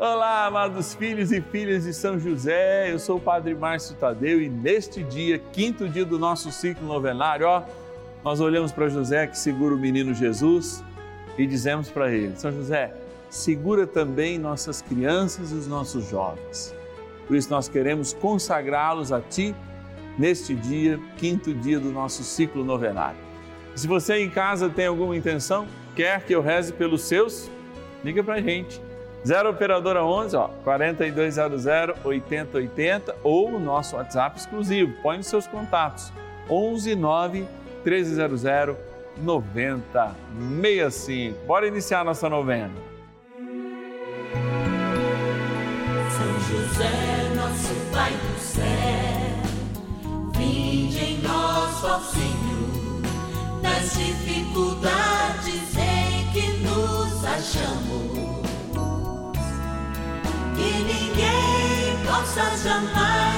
Olá, amados filhos e filhas de São José, eu sou o Padre Márcio Tadeu e neste dia, quinto dia do nosso ciclo novenário, ó, nós olhamos para José que segura o menino Jesus e dizemos para ele: São José, segura também nossas crianças e os nossos jovens. Por isso nós queremos consagrá-los a Ti neste dia, quinto dia do nosso ciclo novenário. Se você em casa tem alguma intenção, quer que eu reze pelos seus, liga para a gente. 0 Operadora 11, ó, 4200 8080 ou o nosso WhatsApp exclusivo. Põe nos seus contatos. 11 9 1300 9065. Bora iniciar nossa novena. São José, nosso Pai do céu, vinde em nós, ó Senhor, nas dificuldades em que nos achamos. Ninguém possa jamais dizer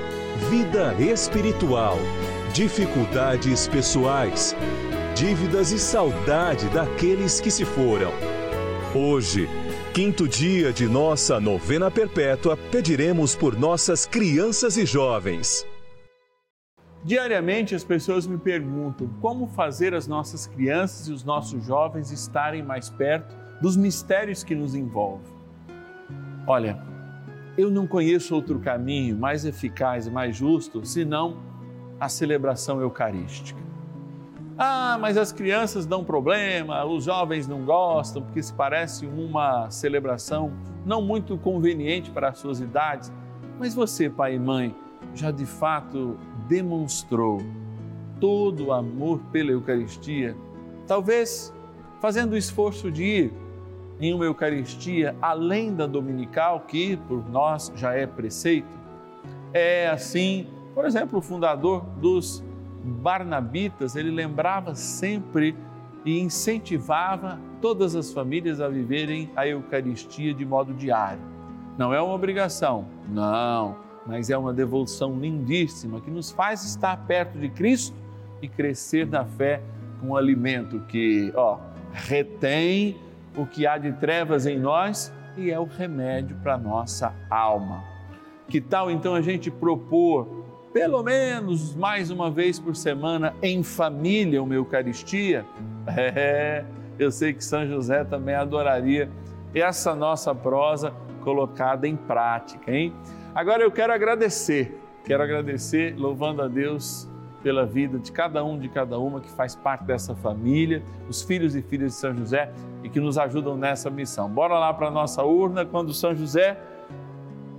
vida espiritual, dificuldades pessoais dívidas e saudade daqueles que se foram. Hoje, quinto dia de nossa novena perpétua, pediremos por nossas crianças e jovens. Diariamente as pessoas me perguntam como fazer as nossas crianças e os nossos jovens estarem mais perto dos mistérios que nos envolvem. Olha, eu não conheço outro caminho mais eficaz e mais justo senão a celebração eucarística. Ah, mas as crianças dão problema, os jovens não gostam, porque se parece uma celebração não muito conveniente para as suas idades. Mas você, pai e mãe, já de fato demonstrou todo o amor pela Eucaristia, talvez fazendo o esforço de ir em uma Eucaristia além da dominical, que por nós já é preceito. É assim, por exemplo, o fundador dos Barnabitas, ele lembrava sempre e incentivava todas as famílias a viverem a Eucaristia de modo diário. Não é uma obrigação, não, mas é uma devoção lindíssima que nos faz estar perto de Cristo e crescer na fé com um alimento que, ó, retém o que há de trevas em nós e é o remédio para a nossa alma. Que tal então a gente propor pelo menos mais uma vez por semana em família uma Eucaristia? É, eu sei que São José também adoraria essa nossa prosa colocada em prática, hein? Agora eu quero agradecer, quero agradecer, louvando a Deus pela vida de cada um, de cada uma que faz parte dessa família, os filhos e filhas de São José e que nos ajudam nessa missão. Bora lá para a nossa urna quando São José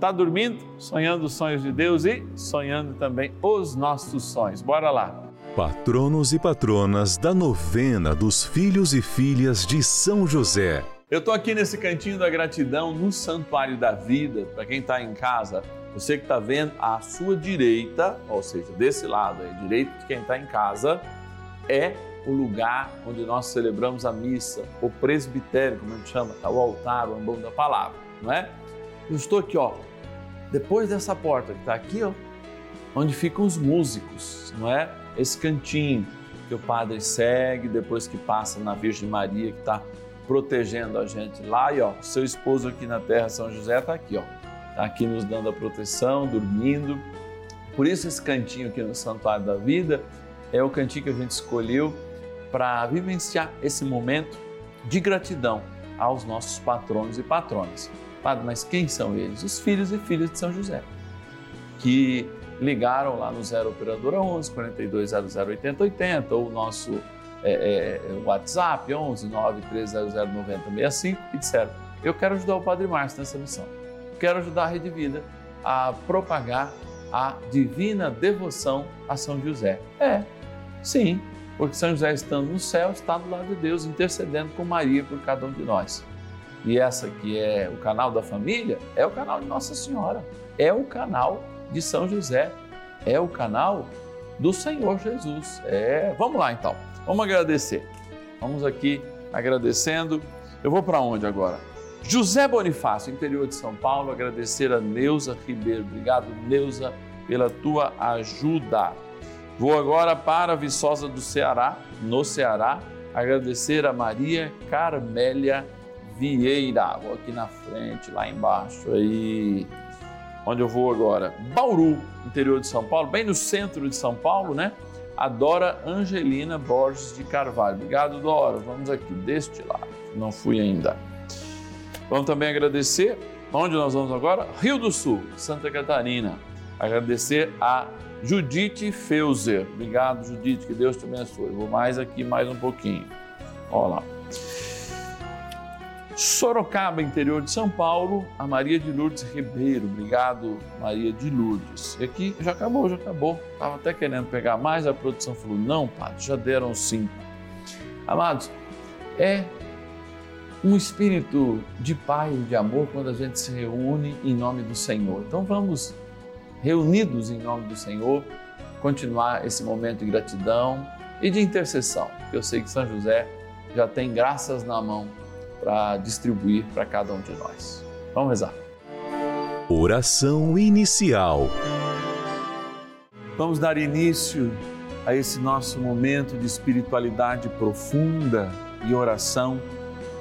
Está dormindo, sonhando os sonhos de Deus e sonhando também os nossos sonhos. Bora lá. Patronos e patronas da novena dos filhos e filhas de São José. Eu estou aqui nesse cantinho da gratidão, no Santuário da Vida. Para quem está em casa, você que está vendo à sua direita, ou seja, desse lado aí, direito de quem está em casa, é o lugar onde nós celebramos a missa, o presbitério, como a gente chama, tá? o altar, o ambão da palavra, não é? Eu estou aqui, ó, depois dessa porta que está aqui, ó, onde ficam os músicos, não é? Esse cantinho que o padre segue depois que passa na Virgem Maria que está protegendo a gente lá e ó, seu esposo aqui na Terra São José está aqui, ó, tá aqui nos dando a proteção, dormindo. Por isso esse cantinho aqui no Santuário da Vida é o cantinho que a gente escolheu para vivenciar esse momento de gratidão aos nossos patronos e patronas. Padre, mas quem são eles? Os filhos e filhas de São José, que ligaram lá no 0 Operadora 11 4200 8080 ou o nosso é, é, WhatsApp 11 9300 9065 e disseram: Eu quero ajudar o Padre Márcio nessa missão. Quero ajudar a Rede Vida a propagar a divina devoção a São José. É, sim, porque São José estando no céu está do lado de Deus intercedendo com Maria por cada um de nós. E essa que é o canal da família é o canal de Nossa Senhora, é o canal de São José, é o canal do Senhor Jesus. É, vamos lá então. Vamos agradecer. Vamos aqui agradecendo. Eu vou para onde agora? José Bonifácio, interior de São Paulo, agradecer a Neuza Ribeiro. Obrigado, Neuza, pela tua ajuda. Vou agora para Viçosa do Ceará, no Ceará, agradecer a Maria Carmélia Vieira. Vou aqui na frente, lá embaixo aí. Onde eu vou agora? Bauru, interior de São Paulo, bem no centro de São Paulo, né? A Dora Angelina Borges de Carvalho. Obrigado, Dora. Vamos aqui deste lado. Não fui ainda. Vamos também agradecer. Onde nós vamos agora? Rio do Sul, Santa Catarina. Agradecer a Judite Feuser. Obrigado, Judite, que Deus te abençoe. Vou mais aqui, mais um pouquinho. Olha lá. Sorocaba, interior de São Paulo, a Maria de Lourdes Ribeiro. Obrigado, Maria de Lourdes. E aqui já acabou, já acabou. Estava até querendo pegar mais, a produção falou: não, padre, já deram cinco. Amados, é um espírito de paz e de amor quando a gente se reúne em nome do Senhor. Então vamos, reunidos em nome do Senhor, continuar esse momento de gratidão e de intercessão. Eu sei que São José já tem graças na mão para distribuir para cada um de nós. Vamos rezar. Oração inicial. Vamos dar início a esse nosso momento de espiritualidade profunda e oração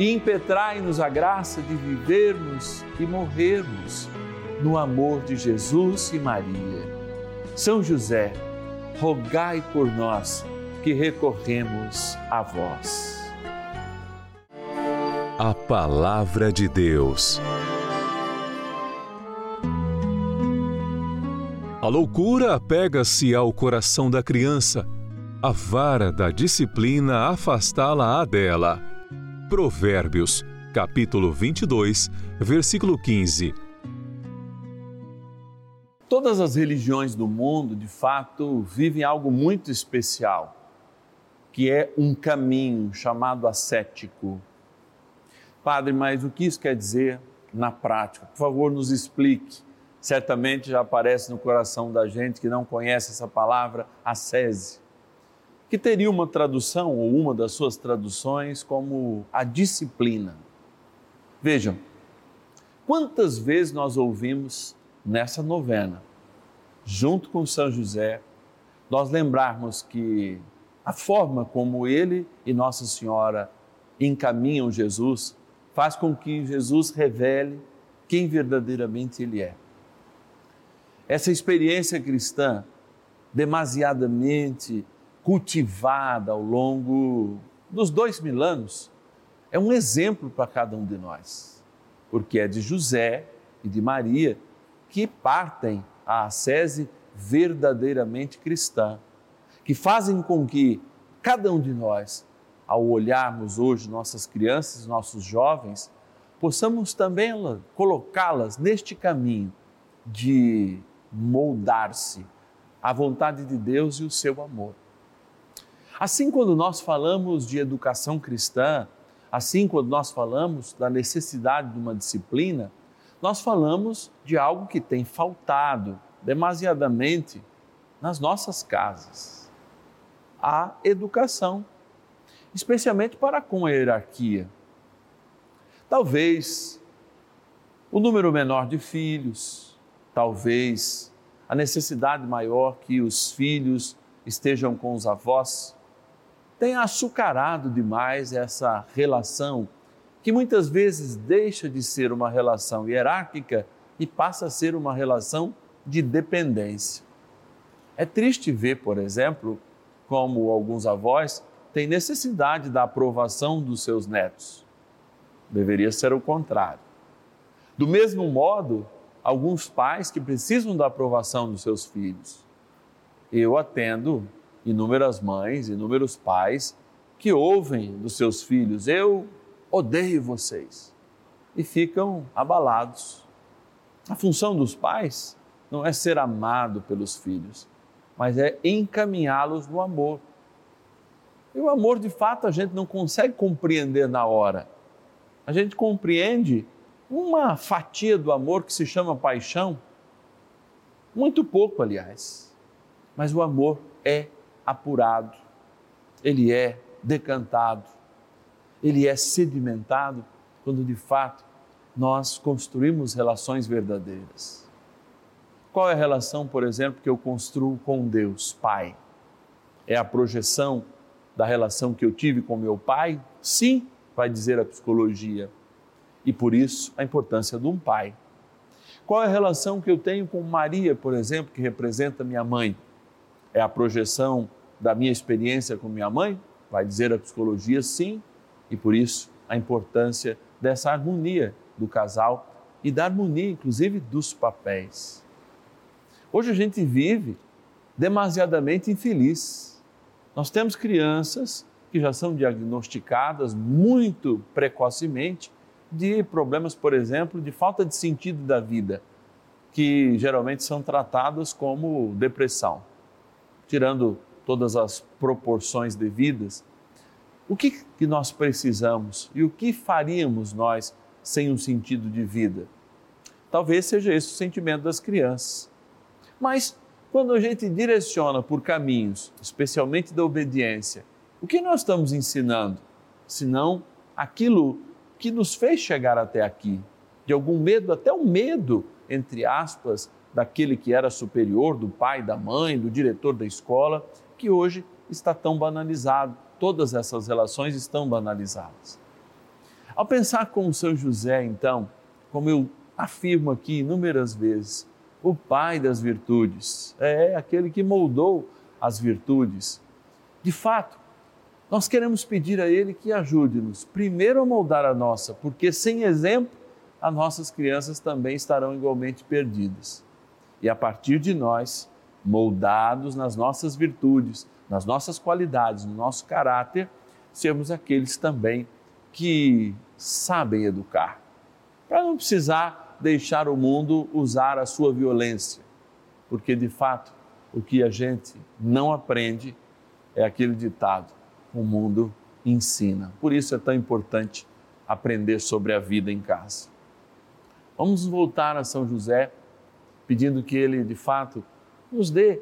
e impetrai-nos a graça de vivermos e morrermos no amor de Jesus e Maria. São José, rogai por nós que recorremos a vós. A Palavra de Deus. A loucura apega-se ao coração da criança, a vara da disciplina afastá-la-á dela. Provérbios, capítulo 22, versículo 15. Todas as religiões do mundo, de fato, vivem algo muito especial, que é um caminho chamado ascético. Padre, mas o que isso quer dizer na prática? Por favor, nos explique certamente já aparece no coração da gente que não conhece essa palavra, ascese, que teria uma tradução ou uma das suas traduções como a disciplina. Vejam, quantas vezes nós ouvimos nessa novena, junto com São José, nós lembrarmos que a forma como ele e Nossa Senhora encaminham Jesus faz com que Jesus revele quem verdadeiramente ele é. Essa experiência cristã, demasiadamente cultivada ao longo dos dois mil anos, é um exemplo para cada um de nós, porque é de José e de Maria que partem a ascese verdadeiramente cristã, que fazem com que cada um de nós, ao olharmos hoje nossas crianças, nossos jovens, possamos também colocá-las neste caminho de moldar-se à vontade de Deus e o seu amor. Assim, quando nós falamos de educação cristã, assim, quando nós falamos da necessidade de uma disciplina, nós falamos de algo que tem faltado demasiadamente nas nossas casas: a educação, especialmente para com a hierarquia. Talvez o número menor de filhos, talvez a necessidade maior que os filhos estejam com os avós, tenha açucarado demais essa relação que muitas vezes deixa de ser uma relação hierárquica e passa a ser uma relação de dependência. É triste ver, por exemplo, como alguns avós têm necessidade da aprovação dos seus netos. Deveria ser o contrário. Do mesmo modo, alguns pais que precisam da aprovação dos seus filhos. Eu atendo inúmeras mães, inúmeros pais que ouvem dos seus filhos: Eu odeio vocês. E ficam abalados. A função dos pais não é ser amado pelos filhos, mas é encaminhá-los no amor. E o amor, de fato, a gente não consegue compreender na hora. A gente compreende uma fatia do amor que se chama paixão, muito pouco, aliás. Mas o amor é apurado, ele é decantado, ele é sedimentado quando de fato nós construímos relações verdadeiras. Qual é a relação, por exemplo, que eu construo com Deus, Pai? É a projeção da relação que eu tive com meu pai? Sim, vai dizer a psicologia. E por isso a importância de um pai. Qual é a relação que eu tenho com Maria, por exemplo, que representa minha mãe? É a projeção da minha experiência com minha mãe? Vai dizer a psicologia, sim, e por isso a importância dessa harmonia do casal e da harmonia, inclusive, dos papéis. Hoje a gente vive demasiadamente infeliz. Nós temos crianças que já são diagnosticadas muito precocemente de problemas, por exemplo, de falta de sentido da vida, que geralmente são tratados como depressão. Tirando todas as proporções devidas, o que, que nós precisamos e o que faríamos nós sem um sentido de vida? Talvez seja esse o sentimento das crianças. Mas quando a gente direciona por caminhos, especialmente da obediência, o que nós estamos ensinando? Senão aquilo que nos fez chegar até aqui, de algum medo, até o medo, entre aspas, daquele que era superior, do pai, da mãe, do diretor da escola, que hoje está tão banalizado todas essas relações estão banalizadas. Ao pensar com São José, então, como eu afirmo aqui inúmeras vezes, o pai das virtudes, é aquele que moldou as virtudes. De fato, nós queremos pedir a Ele que ajude-nos, primeiro a moldar a nossa, porque sem exemplo, as nossas crianças também estarão igualmente perdidas. E a partir de nós, moldados nas nossas virtudes, nas nossas qualidades, no nosso caráter, sermos aqueles também que sabem educar, para não precisar deixar o mundo usar a sua violência, porque de fato o que a gente não aprende é aquele ditado: o mundo ensina. Por isso é tão importante aprender sobre a vida em casa. Vamos voltar a São José pedindo que Ele, de fato, nos dê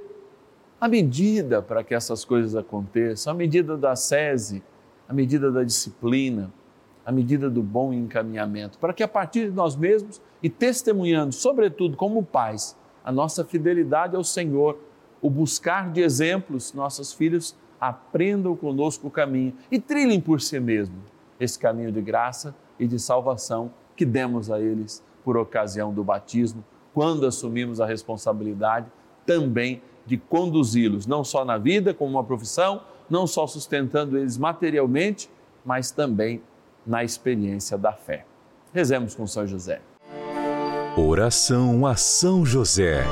a medida para que essas coisas aconteçam, a medida da sese, a medida da disciplina, a medida do bom encaminhamento, para que a partir de nós mesmos e testemunhando, sobretudo como pais, a nossa fidelidade ao Senhor, o buscar de exemplos, nossos filhos aprendam conosco o caminho e trilhem por si mesmos esse caminho de graça e de salvação que demos a eles por ocasião do batismo, quando assumimos a responsabilidade também de conduzi-los, não só na vida, como uma profissão, não só sustentando eles materialmente, mas também na experiência da fé. Rezemos com São José. Oração a São José.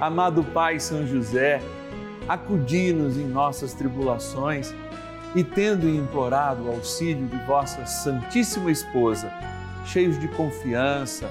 Amado Pai São José, acudi-nos em nossas tribulações e, tendo implorado o auxílio de vossa Santíssima Esposa, cheios de confiança,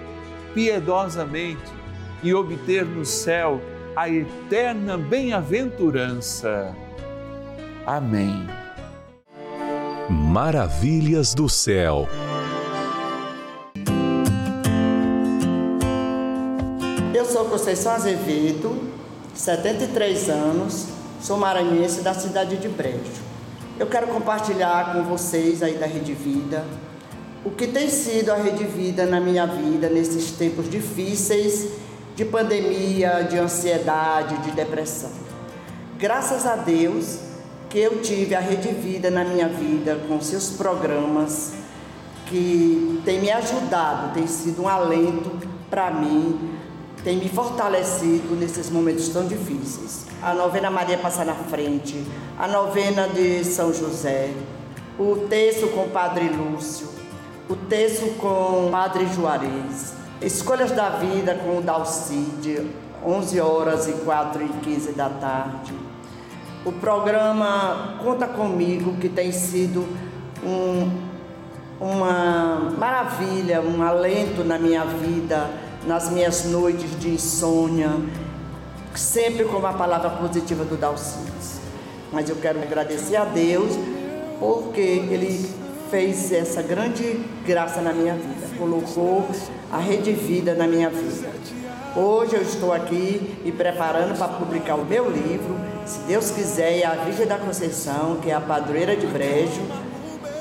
piedosamente e obter no céu a eterna bem-aventurança. Amém. Maravilhas do céu. Eu sou Conceição Azevedo, 73 anos, sou maranhense da cidade de Brejo. Eu quero compartilhar com vocês aí da Rede Vida o que tem sido a Rede Vida na minha vida nesses tempos difíceis de pandemia, de ansiedade, de depressão. Graças a Deus que eu tive a Rede Vida na minha vida com seus programas que tem me ajudado, tem sido um alento para mim, tem me fortalecido nesses momentos tão difíceis. A novena Maria Passa na Frente, a novena de São José, o texto com o Padre Lúcio, o texto com o Padre Juarez, Escolhas da Vida com o Dalcide, 11 horas e 4 e 15 da tarde. O programa Conta Comigo, que tem sido um, uma maravilha, um alento na minha vida, nas minhas noites de insônia, sempre com a palavra positiva do Dalcides. Mas eu quero agradecer a Deus porque Ele fez essa grande graça na minha vida, colocou a Rede Vida na minha vida. Hoje eu estou aqui me preparando para publicar o meu livro, se Deus quiser, a Virgem da Conceição, que é a padroeira de Brejo,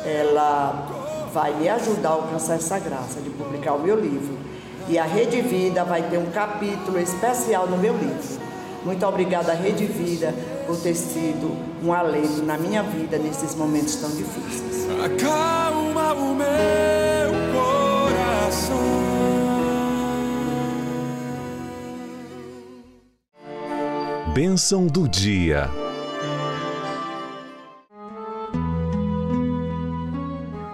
ela vai me ajudar a alcançar essa graça de publicar o meu livro. E a Rede Vida vai ter um capítulo especial no meu livro. Muito obrigada, Rede Vida, por ter sido um alento na minha vida nesses momentos tão difíceis. Acalma o meu coração. Bênção do dia.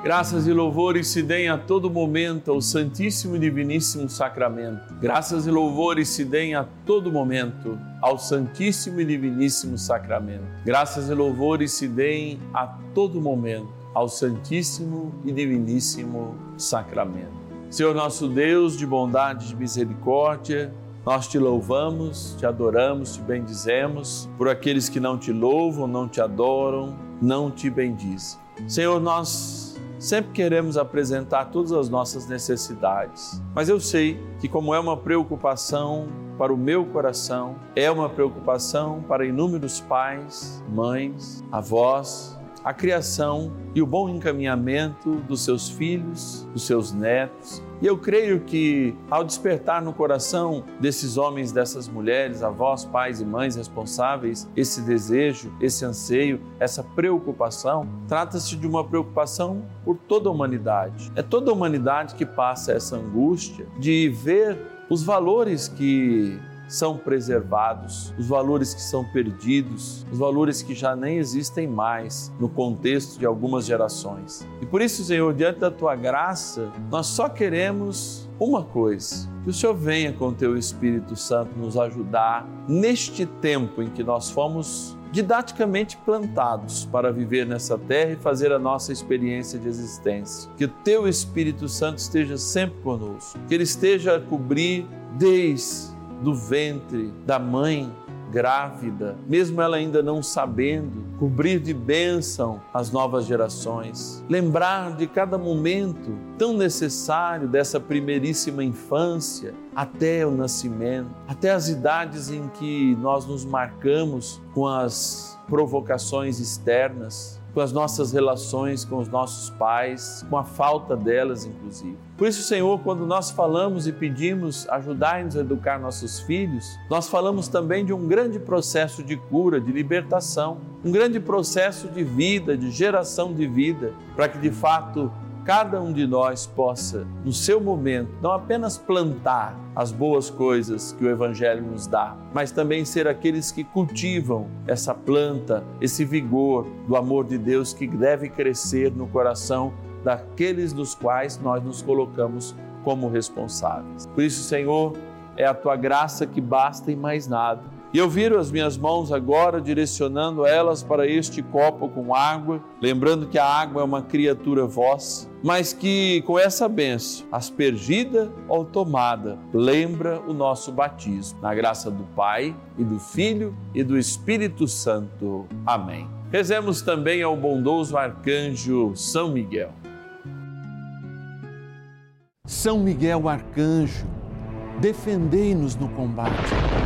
Graças e louvores se deem a todo momento ao Santíssimo e Diviníssimo Sacramento. Graças e louvores se deem a todo momento ao Santíssimo e Diviníssimo Sacramento. Graças e louvores se deem a todo momento ao Santíssimo e Diviníssimo Sacramento. Senhor nosso Deus, de bondade e misericórdia, Nós te louvamos, te adoramos, te bendizemos, por aqueles que não te louvam, não te adoram, não te bendizem. Senhor, nós sempre queremos apresentar todas as nossas necessidades, mas eu sei que, como é uma preocupação para o meu coração, é uma preocupação para inúmeros pais, mães, avós, a criação e o bom encaminhamento dos seus filhos, dos seus netos. E eu creio que, ao despertar no coração desses homens, dessas mulheres, avós, pais e mães responsáveis, esse desejo, esse anseio, essa preocupação, trata-se de uma preocupação por toda a humanidade. É toda a humanidade que passa essa angústia de ver os valores que são preservados, os valores que são perdidos, os valores que já nem existem mais no contexto de algumas gerações. E por isso, Senhor, diante da tua graça, nós só queremos uma coisa: que o Senhor venha com o teu Espírito Santo nos ajudar neste tempo em que nós fomos didaticamente plantados para viver nessa terra e fazer a nossa experiência de existência. Que o teu Espírito Santo esteja sempre conosco, que ele esteja a cobrir desde do ventre da mãe grávida, mesmo ela ainda não sabendo, cobrir de bênção as novas gerações, lembrar de cada momento tão necessário dessa primeiríssima infância até o nascimento, até as idades em que nós nos marcamos com as provocações externas, com as nossas relações com os nossos pais, com a falta delas, inclusive. Por isso, Senhor, quando nós falamos e pedimos ajudar-nos a educar nossos filhos, nós falamos também de um grande processo de cura, de libertação, um grande processo de vida, de geração de vida, para que de fato cada um de nós possa, no seu momento, não apenas plantar as boas coisas que o Evangelho nos dá, mas também ser aqueles que cultivam essa planta, esse vigor do amor de Deus que deve crescer no coração daqueles dos quais nós nos colocamos como responsáveis. Por isso, Senhor, é a tua graça que basta e mais nada e eu viro as minhas mãos agora direcionando elas para este copo com água, lembrando que a água é uma criatura vossa, mas que com essa benção, aspergida ou tomada, lembra o nosso batismo. Na graça do Pai e do Filho e do Espírito Santo. Amém. Rezemos também ao bondoso arcanjo São Miguel. São Miguel arcanjo, defendei-nos no combate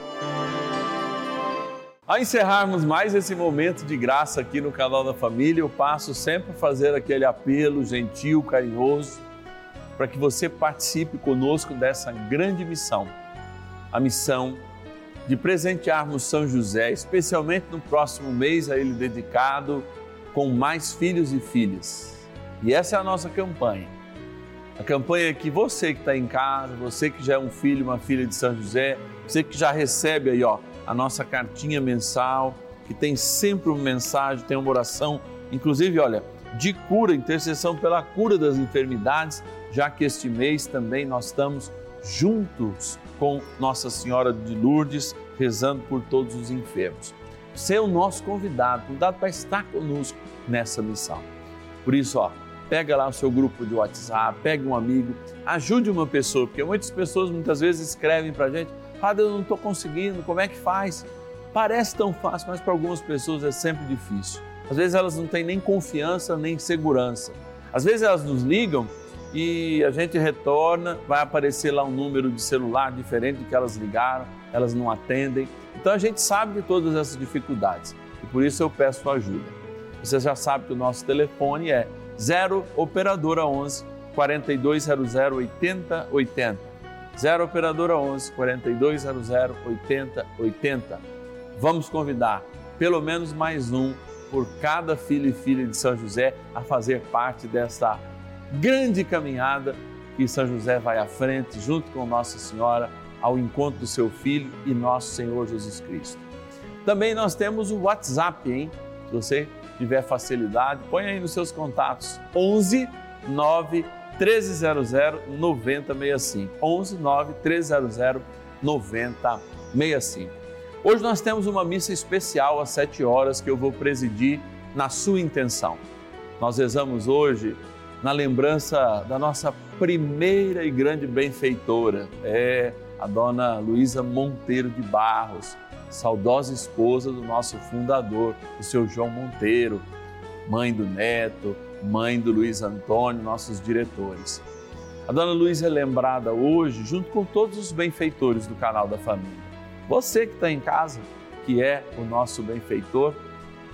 ao encerrarmos mais esse momento de graça aqui no canal da família, eu passo sempre a fazer aquele apelo gentil, carinhoso, para que você participe conosco dessa grande missão. A missão de presentearmos São José, especialmente no próximo mês a ele dedicado, com mais filhos e filhas. E essa é a nossa campanha. A campanha é que você que está em casa, você que já é um filho, uma filha de São José, você que já recebe aí, ó a nossa cartinha mensal, que tem sempre uma mensagem, tem uma oração, inclusive, olha, de cura, intercessão pela cura das enfermidades, já que este mês também nós estamos juntos com Nossa Senhora de Lourdes, rezando por todos os enfermos. Você é o nosso convidado, convidado para estar conosco nessa missão. Por isso, ó, pega lá o seu grupo de WhatsApp, pega um amigo, ajude uma pessoa, porque muitas pessoas muitas vezes escrevem para a gente, Padre, eu não estou conseguindo, como é que faz? Parece tão fácil, mas para algumas pessoas é sempre difícil. Às vezes elas não têm nem confiança nem segurança. Às vezes elas nos ligam e a gente retorna, vai aparecer lá um número de celular diferente do que elas ligaram, elas não atendem. Então a gente sabe de todas essas dificuldades e por isso eu peço ajuda. Você já sabe que o nosso telefone é 0 operadora 11 4200 8080. 0 Operadora 11 4200 8080. Vamos convidar pelo menos mais um por cada filho e filha de São José a fazer parte dessa grande caminhada que São José vai à frente junto com Nossa Senhora ao encontro do seu Filho e nosso Senhor Jesus Cristo. Também nós temos o WhatsApp, hein? Se você tiver facilidade, põe aí nos seus contatos 11 9 1300 9065. 11 9 1300 9065. Hoje nós temos uma missa especial às 7 horas que eu vou presidir na sua intenção. Nós rezamos hoje na lembrança da nossa primeira e grande benfeitora, é a dona Luísa Monteiro de Barros, saudosa esposa do nosso fundador, o seu João Monteiro, mãe do neto, mãe do Luiz Antônio, nossos diretores. A dona Luísa é lembrada hoje junto com todos os benfeitores do canal da família. Você que está em casa, que é o nosso benfeitor,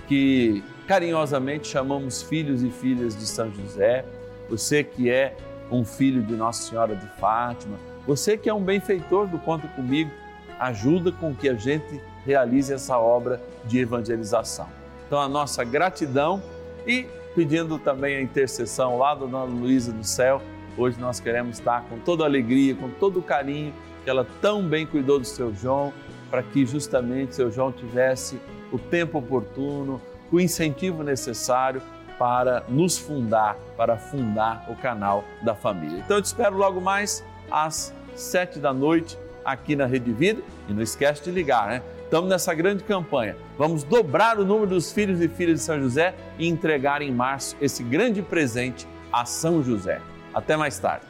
que carinhosamente chamamos filhos e filhas de São José, você que é um filho de Nossa Senhora de Fátima, você que é um benfeitor do Conta Comigo, ajuda com que a gente realize essa obra de evangelização. Então, a nossa gratidão e pedindo também a intercessão lá da Dona Luísa do céu. Hoje nós queremos estar com toda a alegria, com todo o carinho que ela tão bem cuidou do seu João, para que justamente seu João tivesse o tempo oportuno, o incentivo necessário para nos fundar, para fundar o canal da família. Então eu te espero logo mais às sete da noite aqui na Rede Vida e não esquece de ligar, né? Estamos nessa grande campanha. Vamos dobrar o número dos filhos e filhas de São José e entregar em março esse grande presente a São José. Até mais tarde.